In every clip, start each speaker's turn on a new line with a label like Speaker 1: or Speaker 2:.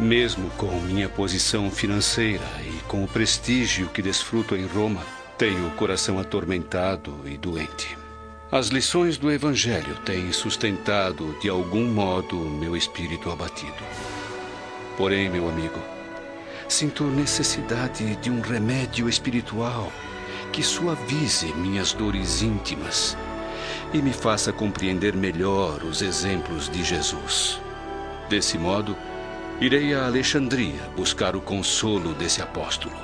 Speaker 1: Mesmo com minha posição financeira e com o prestígio que desfruto em Roma, tenho o coração atormentado e doente. As lições do Evangelho têm sustentado, de algum modo, meu espírito abatido. Porém, meu amigo, sinto necessidade de um remédio espiritual que suavize minhas dores íntimas e me faça compreender melhor os exemplos de Jesus. Desse modo, irei a Alexandria buscar o consolo desse apóstolo.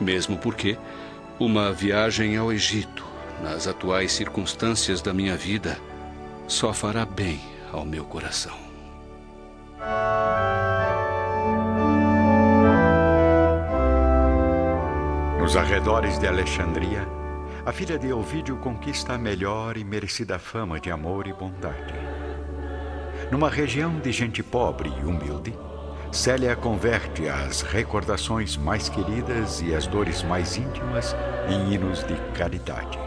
Speaker 1: Mesmo porque uma viagem ao Egito, nas atuais circunstâncias da minha vida, só fará bem ao meu coração.
Speaker 2: Nos arredores de Alexandria, a filha de Ovídio conquista a melhor e merecida fama de amor e bondade. Numa região de gente pobre e humilde, Célia converte as recordações mais queridas e as dores mais íntimas em hinos de caridade.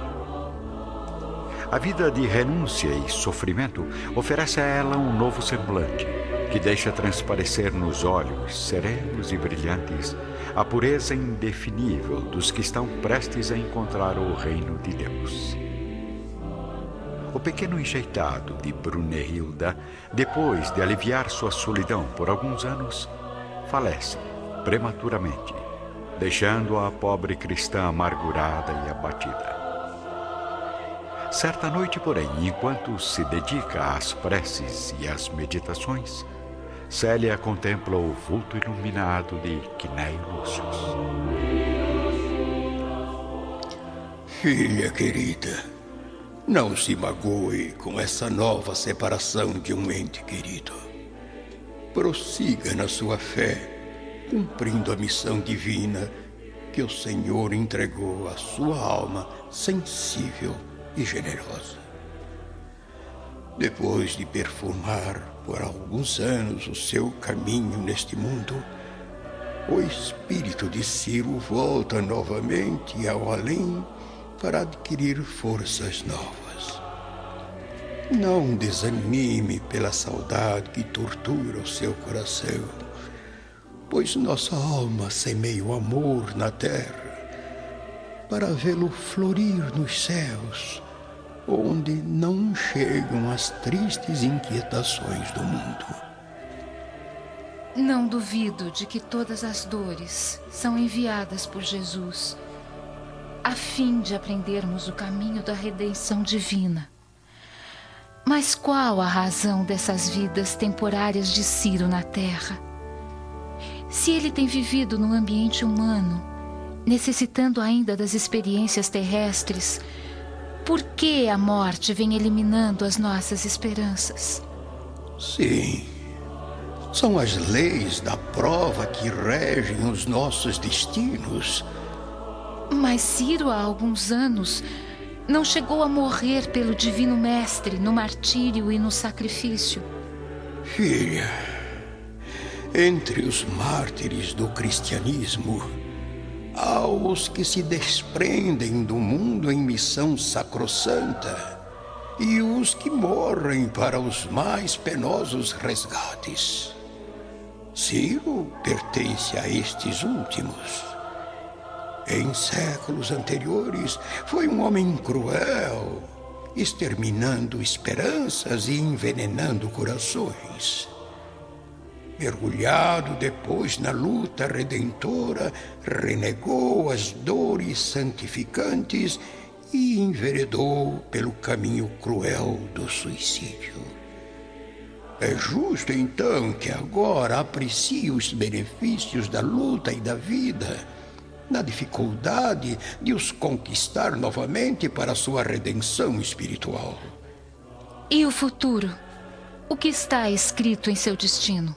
Speaker 2: A vida de renúncia e sofrimento oferece a ela um novo semblante, que deixa transparecer nos olhos serenos e brilhantes a pureza indefinível dos que estão prestes a encontrar o reino de Deus. O pequeno enjeitado de Brunehilda, depois de aliviar sua solidão por alguns anos, falece prematuramente, deixando a pobre cristã amargurada e abatida. Certa noite, porém, enquanto se dedica às preces e às meditações, Célia contempla o vulto iluminado de Quinéio Lúcius.
Speaker 3: Filha querida, não se magoe com essa nova separação de um ente querido. Prossiga na sua fé, cumprindo a missão divina que o Senhor entregou à sua alma sensível e generosa. Depois de perfumar por alguns anos o seu caminho neste mundo, o espírito de Ciro volta novamente ao além para adquirir forças novas. Não desanime pela saudade que tortura o seu coração, pois nossa alma semeia o amor na terra para vê-lo florir nos céus onde não chegam as tristes inquietações do mundo.
Speaker 4: Não duvido de que todas as dores são enviadas por Jesus, a fim de aprendermos o caminho da redenção divina. Mas qual a razão dessas vidas temporárias de Ciro na terra? Se ele tem vivido no ambiente humano, necessitando ainda das experiências terrestres, por que a morte vem eliminando as nossas esperanças?
Speaker 3: Sim. São as leis da prova que regem os nossos destinos.
Speaker 4: Mas Ciro, há alguns anos, não chegou a morrer pelo Divino Mestre no martírio e no sacrifício.
Speaker 3: Filha, entre os mártires do cristianismo, aos que se desprendem do mundo em missão sacrossanta e os que morrem para os mais penosos resgates. Ciro pertence a estes últimos. Em séculos anteriores, foi um homem cruel, exterminando esperanças e envenenando corações mergulhado depois na luta redentora, renegou as dores santificantes e enveredou pelo caminho cruel do suicídio. É justo então que agora aprecie os benefícios da luta e da vida, na dificuldade de os conquistar novamente para sua redenção espiritual.
Speaker 4: E o futuro? O que está escrito em seu destino?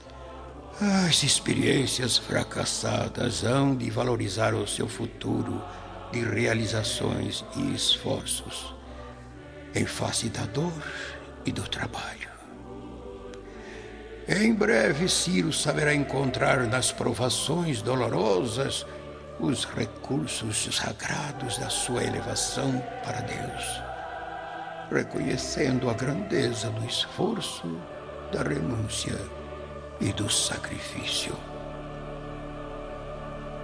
Speaker 3: As experiências fracassadas hão de valorizar o seu futuro de realizações e esforços, em face da dor e do trabalho. Em breve, Ciro saberá encontrar nas provações dolorosas os recursos sagrados da sua elevação para Deus, reconhecendo a grandeza do esforço, da renúncia e do sacrifício.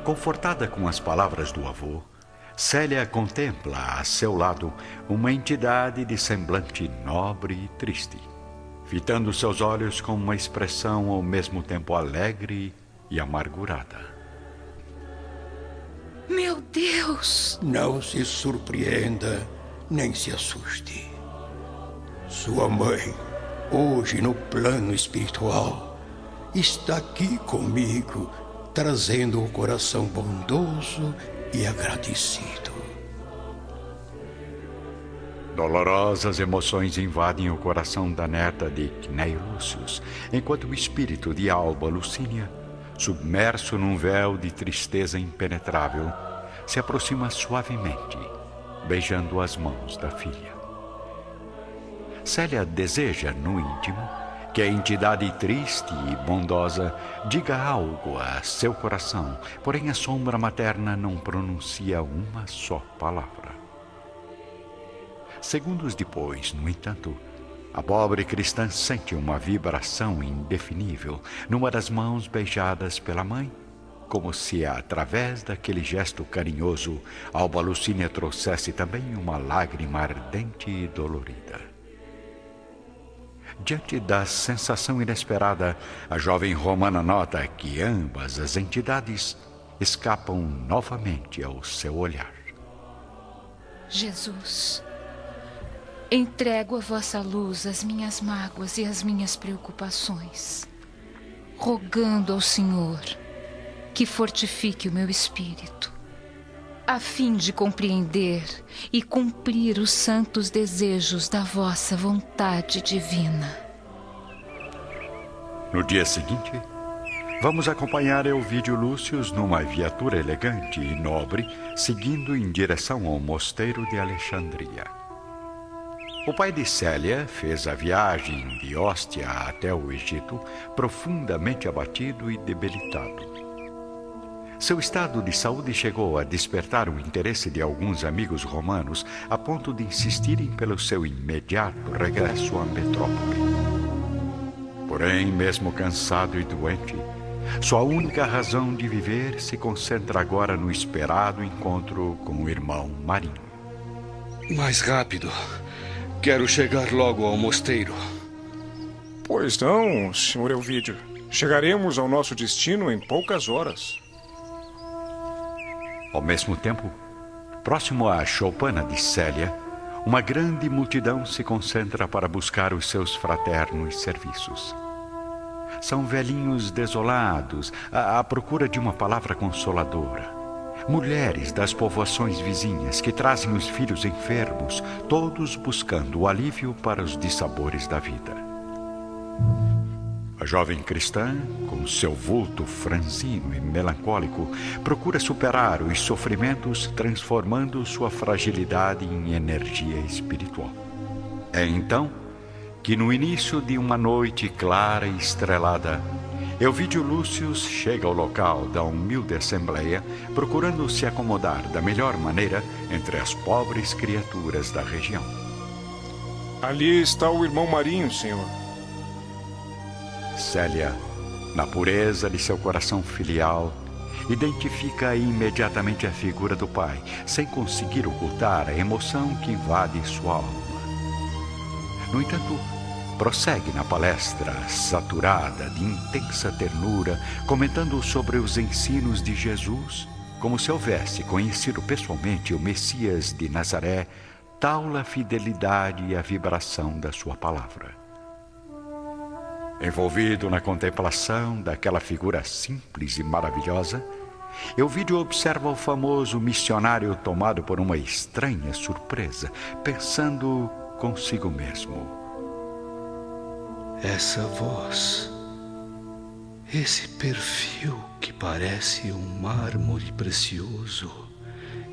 Speaker 2: Confortada com as palavras do avô, Célia contempla a seu lado uma entidade de semblante nobre e triste, fitando seus olhos com uma expressão ao mesmo tempo alegre e amargurada.
Speaker 4: Meu Deus!
Speaker 3: Não se surpreenda, nem se assuste. Sua mãe, hoje no plano espiritual, está aqui comigo, trazendo o coração bondoso e agradecido.
Speaker 2: Dolorosas emoções invadem o coração da neta de Lúcius, enquanto o espírito de Alba Lucínia submerso num véu de tristeza impenetrável, se aproxima suavemente, beijando as mãos da filha. Célia deseja, no íntimo, que a entidade triste e bondosa diga algo a seu coração, porém a sombra materna não pronuncia uma só palavra. Segundos depois, no entanto, a pobre cristã sente uma vibração indefinível numa das mãos beijadas pela mãe, como se através daquele gesto carinhoso Alba Lucínia trouxesse também uma lágrima ardente e dolorida. Diante da sensação inesperada, a jovem romana nota que ambas as entidades escapam novamente ao seu olhar.
Speaker 4: Jesus, Entrego a vossa luz as minhas mágoas e as minhas preocupações, rogando ao Senhor que fortifique o meu espírito, a fim de compreender e cumprir os santos desejos da vossa vontade divina.
Speaker 2: No dia seguinte, vamos acompanhar Elvídio Lúcius numa viatura elegante e nobre, seguindo em direção ao mosteiro de Alexandria. O pai de Célia fez a viagem de Hóstia até o Egito profundamente abatido e debilitado. Seu estado de saúde chegou a despertar o interesse de alguns amigos romanos a ponto de insistirem pelo seu imediato regresso à metrópole. Porém, mesmo cansado e doente, sua única razão de viver se concentra agora no esperado encontro com o irmão Marinho.
Speaker 1: Mais rápido. Quero chegar logo ao mosteiro.
Speaker 5: Pois não, Sr. Elvídio. Chegaremos ao nosso destino em poucas horas.
Speaker 2: Ao mesmo tempo, próximo à choupana de Célia, uma grande multidão se concentra para buscar os seus fraternos serviços. São velhinhos desolados à, à procura de uma palavra consoladora mulheres das povoações vizinhas que trazem os filhos enfermos, todos buscando o alívio para os dissabores da vida. A jovem cristã, com seu vulto franzino e melancólico, procura superar os sofrimentos, transformando sua fragilidade em energia espiritual. É então que, no início de uma noite clara e estrelada, Elvídio Lúcius chega ao local da humilde assembleia, procurando se acomodar da melhor maneira entre as pobres criaturas da região.
Speaker 5: Ali está o irmão Marinho, senhor.
Speaker 2: Célia, na pureza de seu coração filial, identifica imediatamente a figura do pai, sem conseguir ocultar a emoção que invade sua alma. No entanto, prossegue na palestra, saturada de intensa ternura, comentando sobre os ensinos de Jesus, como se houvesse conhecido pessoalmente o Messias de Nazaré, tal a fidelidade e a vibração da sua palavra. Envolvido na contemplação daquela figura simples e maravilhosa, Euvídio observa o famoso missionário tomado por uma estranha surpresa, pensando consigo mesmo.
Speaker 1: Essa voz, esse perfil que parece um mármore precioso,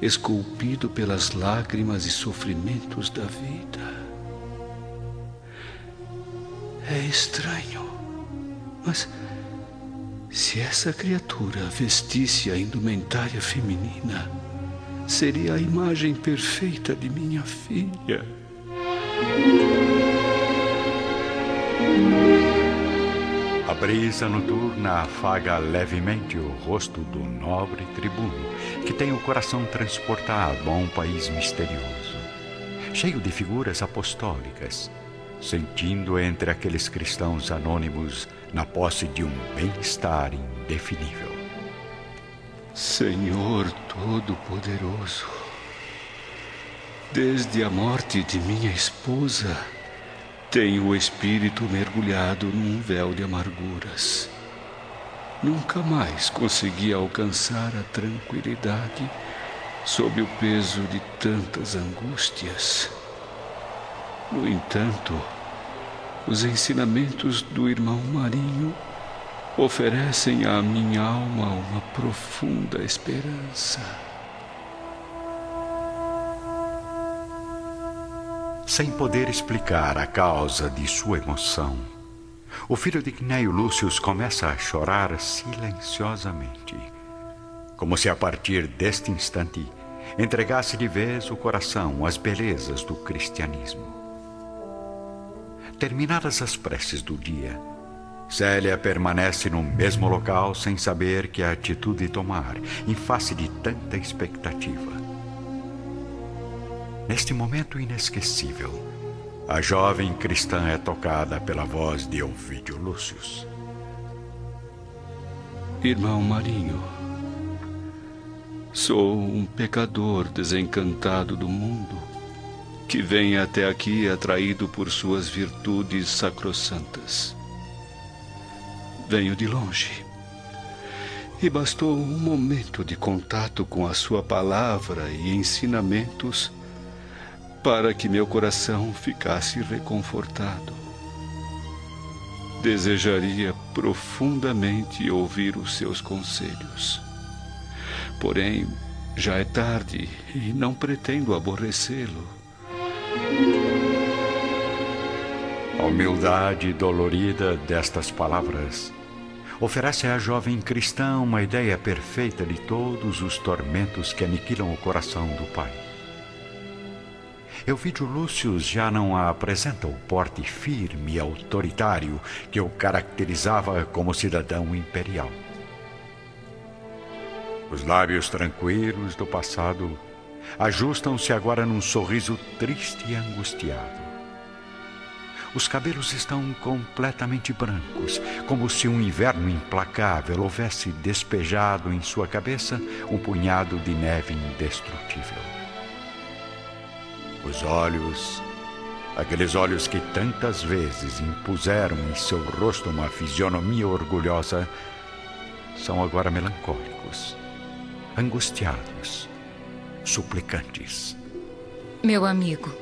Speaker 1: esculpido pelas lágrimas e sofrimentos da vida. É estranho, mas se essa criatura vestisse a indumentária feminina, seria a imagem perfeita de minha filha.
Speaker 2: A brisa noturna afaga levemente o rosto do nobre tribuno, que tem o coração transportado a um país misterioso, cheio de figuras apostólicas, sentindo entre aqueles cristãos anônimos na posse de um bem-estar indefinível.
Speaker 1: Senhor Todo-Poderoso, desde a morte de minha esposa, tenho o espírito mergulhado num véu de amarguras. Nunca mais consegui alcançar a tranquilidade sob o peso de tantas angústias. No entanto, os ensinamentos do irmão Marinho oferecem à minha alma uma profunda esperança.
Speaker 2: Sem poder explicar a causa de sua emoção, o filho de Cneio Lúcio começa a chorar silenciosamente, como se a partir deste instante entregasse de vez o coração às belezas do cristianismo. Terminadas as preces do dia, Célia permanece no mesmo local sem saber que atitude tomar em face de tanta expectativa. Neste momento inesquecível, a jovem cristã é tocada pela voz de Ovídio Lúcio.
Speaker 1: Irmão Marinho, sou um pecador desencantado do mundo que vem até aqui atraído por suas virtudes sacrossantas. Venho de longe. E bastou um momento de contato com a Sua palavra e ensinamentos para que meu coração ficasse reconfortado. Desejaria profundamente ouvir os seus conselhos. Porém, já é tarde e não pretendo aborrecê-lo.
Speaker 2: A humildade dolorida destas palavras oferece à jovem cristã uma ideia perfeita de todos os tormentos que aniquilam o coração do pai. Euvídio Lúcio já não apresenta o porte firme e autoritário que o caracterizava como cidadão imperial. Os lábios tranquilos do passado ajustam-se agora num sorriso triste e angustiado. Os cabelos estão completamente brancos, como se um inverno implacável houvesse despejado em sua cabeça um punhado de neve indestrutível. Os olhos, aqueles olhos que tantas vezes impuseram em seu rosto uma fisionomia orgulhosa, são agora melancólicos, angustiados, suplicantes.
Speaker 4: Meu amigo,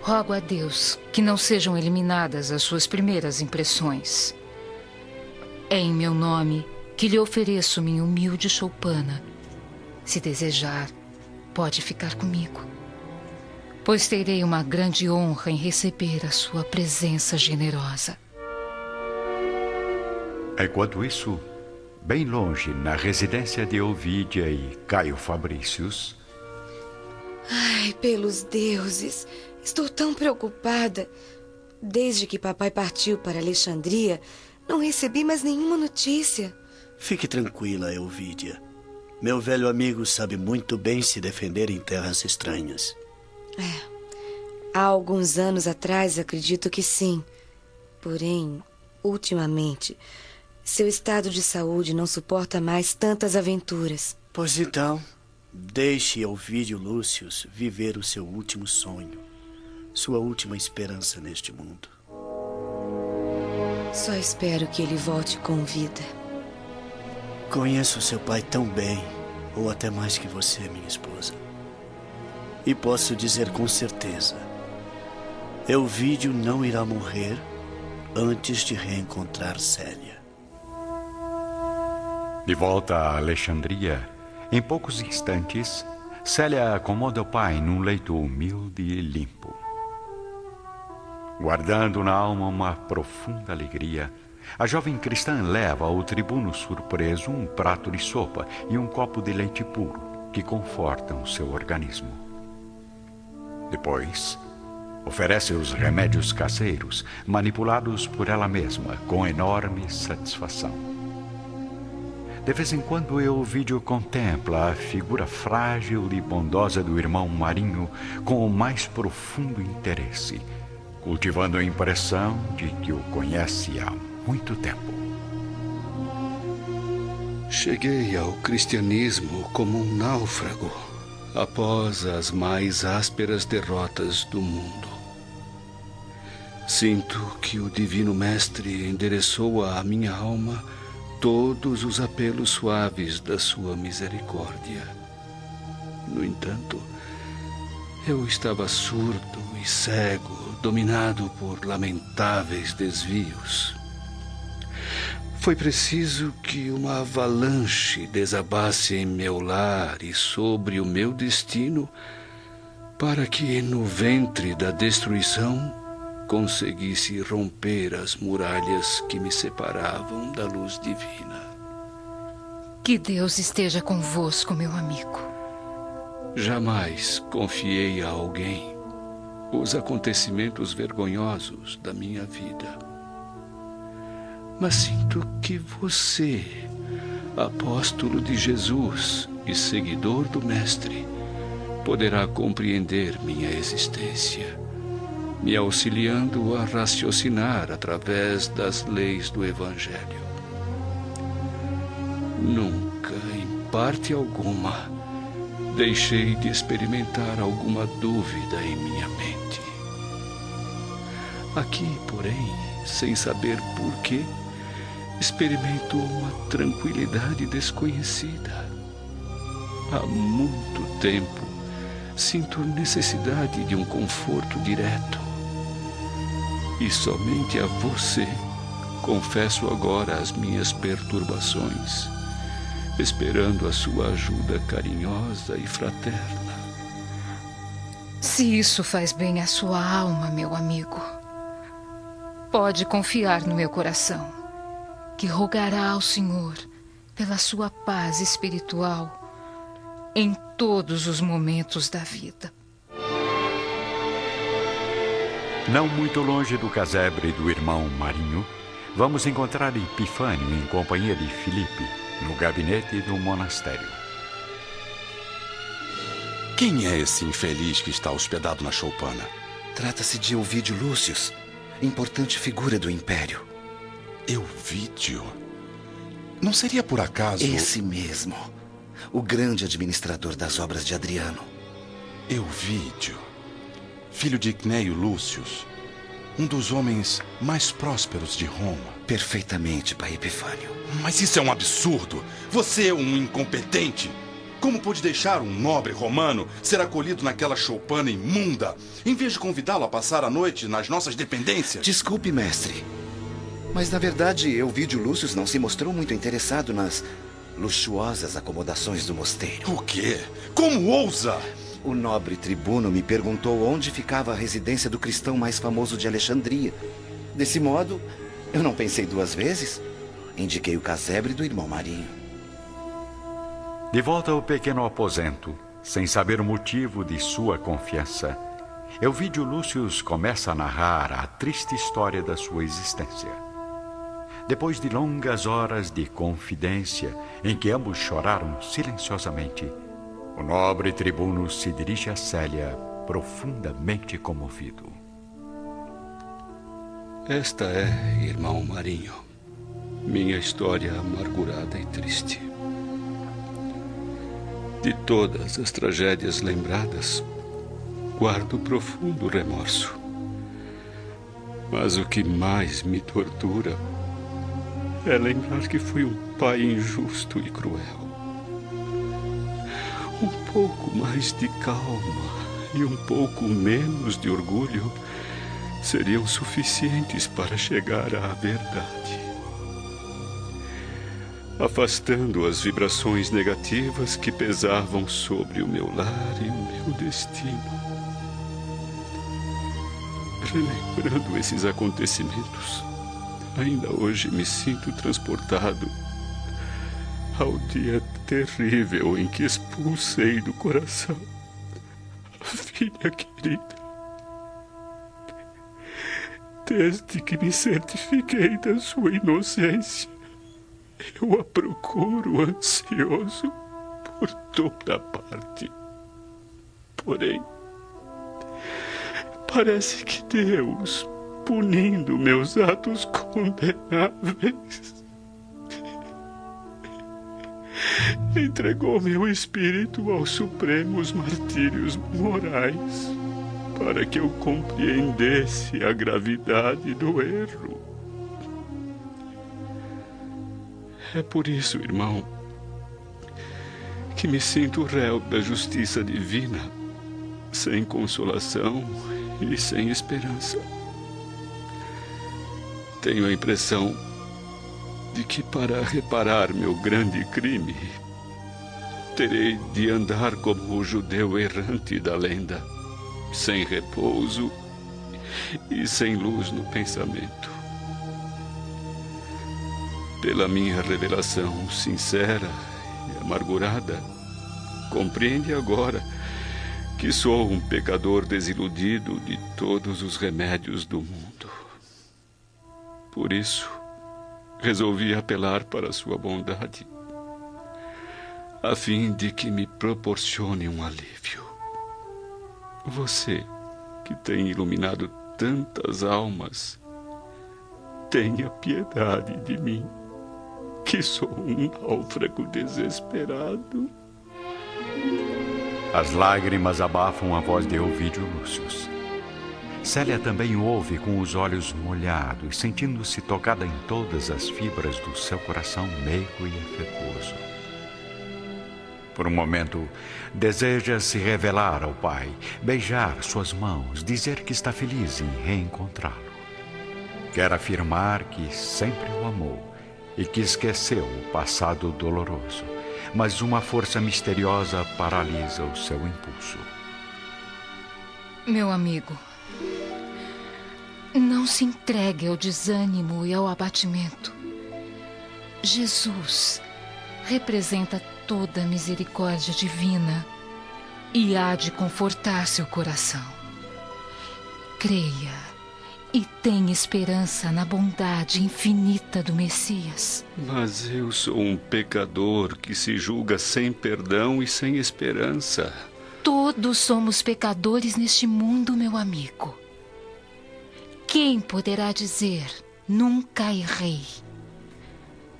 Speaker 4: rogo a Deus que não sejam eliminadas as suas primeiras impressões. É em meu nome que lhe ofereço minha humilde choupana. Se desejar, pode ficar comigo, pois terei uma grande honra em receber a sua presença generosa.
Speaker 2: Enquanto isso, bem longe, na residência de Ovídia e Caio Fabrícios.
Speaker 6: Ai, pelos deuses, estou tão preocupada. Desde que papai partiu para Alexandria, não recebi mais nenhuma notícia.
Speaker 7: Fique tranquila, Elvídia. Meu velho amigo sabe muito bem se defender em terras estranhas.
Speaker 6: É. Há alguns anos atrás, acredito que sim. Porém, ultimamente, seu estado de saúde não suporta mais tantas aventuras.
Speaker 7: Pois então, deixe Elvídio Lúcius viver o seu último sonho, sua última esperança neste mundo.
Speaker 6: Só espero que ele volte com vida.
Speaker 7: Conheço seu pai tão bem, ou até mais que você, minha esposa. E posso dizer com certeza: Elvídio não irá morrer antes de reencontrar Célia.
Speaker 2: De volta a Alexandria, em poucos instantes, Célia acomoda o pai num leito humilde e limpo. Guardando na alma uma profunda alegria, a jovem cristã leva ao tribuno surpreso um prato de sopa e um copo de leite puro que confortam seu organismo. Depois, Oferece os remédios caseiros, manipulados por ela mesma, com enorme satisfação. De vez em quando, Elvídio contempla a figura frágil e bondosa do irmão Marinho com o mais profundo interesse, cultivando a impressão de que o conhece há muito tempo.
Speaker 1: Cheguei ao cristianismo como um náufrago após as mais ásperas derrotas do mundo. Sinto que o Divino Mestre endereçou à minha alma todos os apelos suaves da sua misericórdia. No entanto, eu estava surdo e cego, dominado por lamentáveis desvios. Foi preciso que uma avalanche desabasse em meu lar e sobre o meu destino, para que no ventre da destruição conseguisse romper as muralhas que me separavam da luz divina.
Speaker 4: Que Deus esteja convosco, meu amigo.
Speaker 1: Jamais confiei a alguém os acontecimentos vergonhosos da minha vida. Mas sinto que você, apóstolo de Jesus e seguidor do Mestre, poderá compreender minha existência me auxiliando a raciocinar através das leis do Evangelho. Nunca, em parte alguma, deixei de experimentar alguma dúvida em minha mente. Aqui, porém, sem saber porquê, experimento uma tranquilidade desconhecida. Há muito tempo sinto necessidade de um conforto direto e somente a você confesso agora as minhas perturbações, esperando a sua ajuda carinhosa e fraterna.
Speaker 4: Se isso faz bem à sua alma, meu amigo, pode confiar no meu coração, que rogará ao Senhor pela sua paz espiritual em todos os momentos da vida.
Speaker 2: Não muito longe do casebre do irmão Marinho, vamos encontrar Epifânio em companhia de Filipe, no gabinete do monastério.
Speaker 8: Quem é esse infeliz que está hospedado na choupana?
Speaker 9: Trata-se de Ovídio Lúcius, importante figura do Império.
Speaker 8: Euvídio? Não seria por acaso.
Speaker 9: Esse mesmo. O grande administrador das obras de Adriano.
Speaker 8: Euvídio filho de Cneio Lúcius, um dos homens mais prósperos de Roma.
Speaker 9: Perfeitamente, pai Epifânio.
Speaker 8: Mas isso é um absurdo. Você é um incompetente. Como pôde deixar um nobre romano ser acolhido naquela choupana imunda, em vez de convidá-lo a passar a noite nas nossas dependências?
Speaker 9: Desculpe, mestre. Mas na verdade, Elvídio Lúcius não se mostrou muito interessado nas luxuosas acomodações do mosteiro.
Speaker 8: O quê? Como ousa?
Speaker 9: O nobre tribuno me perguntou onde ficava a residência do cristão mais famoso de Alexandria. Desse modo, eu não pensei duas vezes. Indiquei o casebre do irmão Marinho.
Speaker 2: De volta ao pequeno aposento, sem saber o motivo de sua confiança, Elvídio Lúcius começa a narrar a triste história da sua existência. Depois de longas horas de confidência, em que ambos choraram silenciosamente, o nobre tribuno se dirige a Célia, profundamente comovido.
Speaker 1: Esta é, irmão Marinho, minha história amargurada e triste. De todas as tragédias lembradas, guardo profundo remorso. Mas o que mais me tortura é lembrar que fui um pai injusto e cruel. Um pouco mais de calma e um pouco menos de orgulho seriam suficientes para chegar à verdade. Afastando as vibrações negativas que pesavam sobre o meu lar e o meu destino. Relembrando esses acontecimentos, ainda hoje me sinto transportado ao dia terrível em que expulsei do coração a filha querida. Desde que me certifiquei da sua inocência, eu a procuro ansioso por toda parte. Porém, parece que Deus, punindo meus atos condenáveis, entregou meu espírito aos supremos martírios morais para que eu compreendesse a gravidade do erro. É por isso, irmão, que me sinto réu da justiça divina, sem consolação e sem esperança. Tenho a impressão de que para reparar meu grande crime, terei de andar como o judeu errante da lenda, sem repouso e sem luz no pensamento. Pela minha revelação sincera e amargurada, compreende agora que sou um pecador desiludido de todos os remédios do mundo. Por isso, resolvi apelar para sua bondade, a fim de que me proporcione um alívio. Você, que tem iluminado tantas almas, tenha piedade de mim, que sou um náufrago desesperado.
Speaker 2: As lágrimas abafam a voz de Ovídio Lúcius. Célia também ouve com os olhos molhados, sentindo-se tocada em todas as fibras do seu coração meigo e afetuoso. Por um momento, deseja se revelar ao pai, beijar suas mãos, dizer que está feliz em reencontrá-lo. Quer afirmar que sempre o amou e que esqueceu o passado doloroso, mas uma força misteriosa paralisa o seu impulso.
Speaker 4: Meu amigo, não se entregue ao desânimo e ao abatimento. Jesus representa toda a misericórdia divina e há de confortar seu coração. Creia e tenha esperança na bondade infinita do Messias.
Speaker 10: Mas eu sou um pecador que se julga sem perdão e sem esperança.
Speaker 4: Todos somos pecadores neste mundo, meu amigo. Quem poderá dizer nunca errei?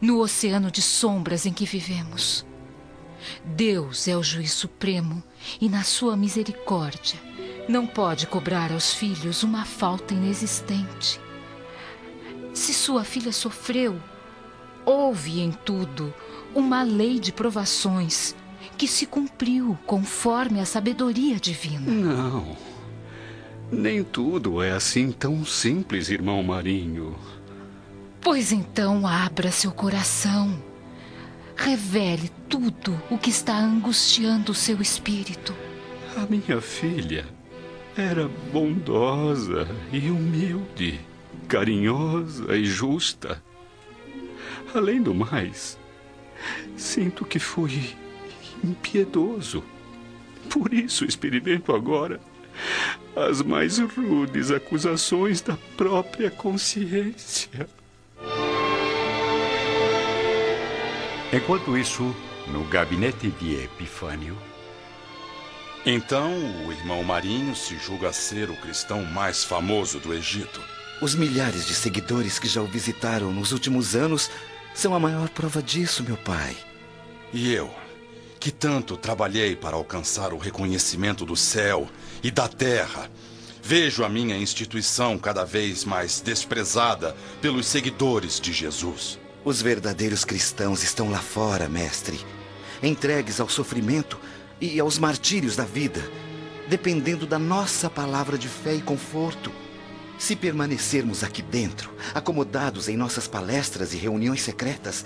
Speaker 4: No oceano de sombras em que vivemos. Deus é o juiz supremo e, na sua misericórdia, não pode cobrar aos filhos uma falta inexistente. Se sua filha sofreu, houve em tudo uma lei de provações que se cumpriu conforme a sabedoria divina.
Speaker 10: Não. Nem tudo é assim tão simples, irmão Marinho.
Speaker 4: Pois então abra seu coração. Revele tudo o que está angustiando o seu espírito.
Speaker 10: A minha filha era bondosa e humilde, carinhosa e justa. Além do mais, sinto que fui impiedoso. Por isso experimento agora as mais rudes acusações da própria consciência.
Speaker 2: Enquanto isso, no gabinete de Epifânio.
Speaker 8: Então, o irmão Marinho se julga ser o cristão mais famoso do Egito.
Speaker 9: Os milhares de seguidores que já o visitaram nos últimos anos são a maior prova disso, meu pai.
Speaker 8: E eu, que tanto trabalhei para alcançar o reconhecimento do céu e da terra, vejo a minha instituição cada vez mais desprezada pelos seguidores de Jesus.
Speaker 9: Os verdadeiros cristãos estão lá fora, mestre, entregues ao sofrimento e aos martírios da vida, dependendo da nossa palavra de fé e conforto. Se permanecermos aqui dentro, acomodados em nossas palestras e reuniões secretas,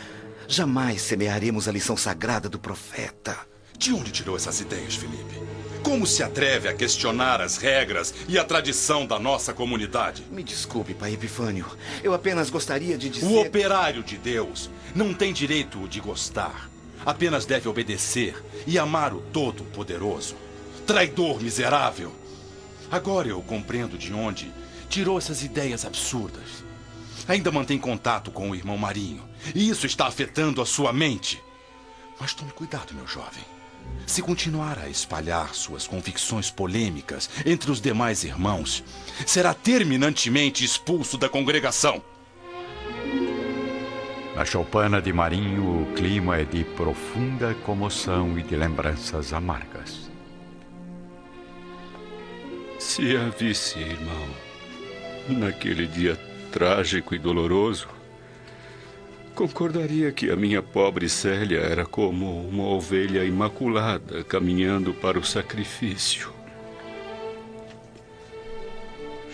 Speaker 9: jamais semearemos a lição sagrada do profeta.
Speaker 8: De onde tirou essas ideias, Felipe? Como se atreve a questionar as regras e a tradição da nossa comunidade?
Speaker 9: Me desculpe, pai Epifânio. Eu apenas gostaria de dizer.
Speaker 8: O operário de Deus não tem direito de gostar. Apenas deve obedecer e amar o Todo-Poderoso. Traidor miserável. Agora eu compreendo de onde tirou essas ideias absurdas? Ainda mantém contato com o irmão Marinho. E isso está afetando a sua mente. Mas tome cuidado, meu jovem. Se continuar a espalhar suas convicções polêmicas entre os demais irmãos, será terminantemente expulso da congregação.
Speaker 2: Na choupana de Marinho, o clima é de profunda comoção e de lembranças amargas.
Speaker 1: Se a visse, irmão, naquele dia trágico e doloroso, concordaria que a minha pobre Célia era como uma ovelha imaculada caminhando para o sacrifício.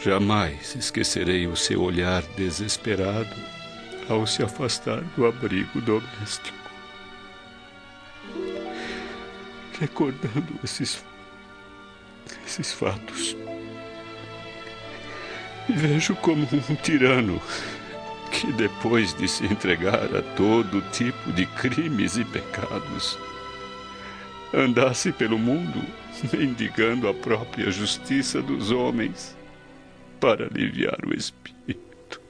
Speaker 1: Jamais esquecerei o seu olhar desesperado ao se afastar do abrigo doméstico. Recordando esses, esses fatos, me vejo como um tirano que, depois de se entregar a todo tipo de crimes e pecados, andasse pelo mundo mendigando a própria justiça dos homens para aliviar o espírito.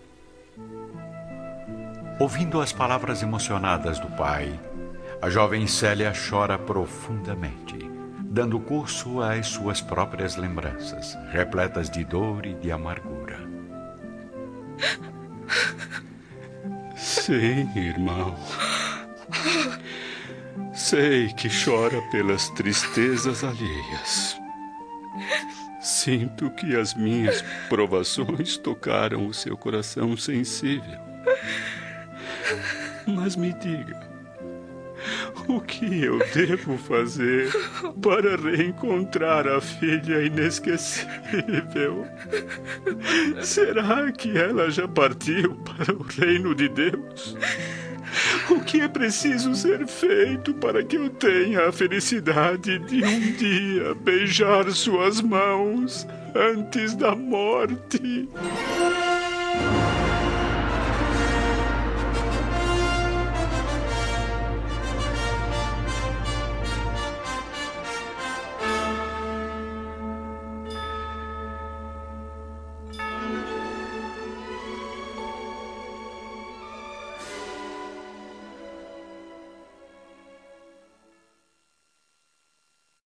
Speaker 2: Ouvindo as palavras emocionadas do pai, a jovem Célia chora profundamente, dando curso às suas próprias lembranças, repletas de dor e de amargura.
Speaker 1: Sim, irmão. Sei que chora pelas tristezas alheias. Sinto que as minhas provações tocaram o seu coração sensível. Mas me diga, o que eu devo fazer para reencontrar a filha inesquecível? Será que ela já partiu para o reino de Deus? O que é preciso ser feito para que eu tenha a felicidade de um dia beijar suas mãos antes da morte?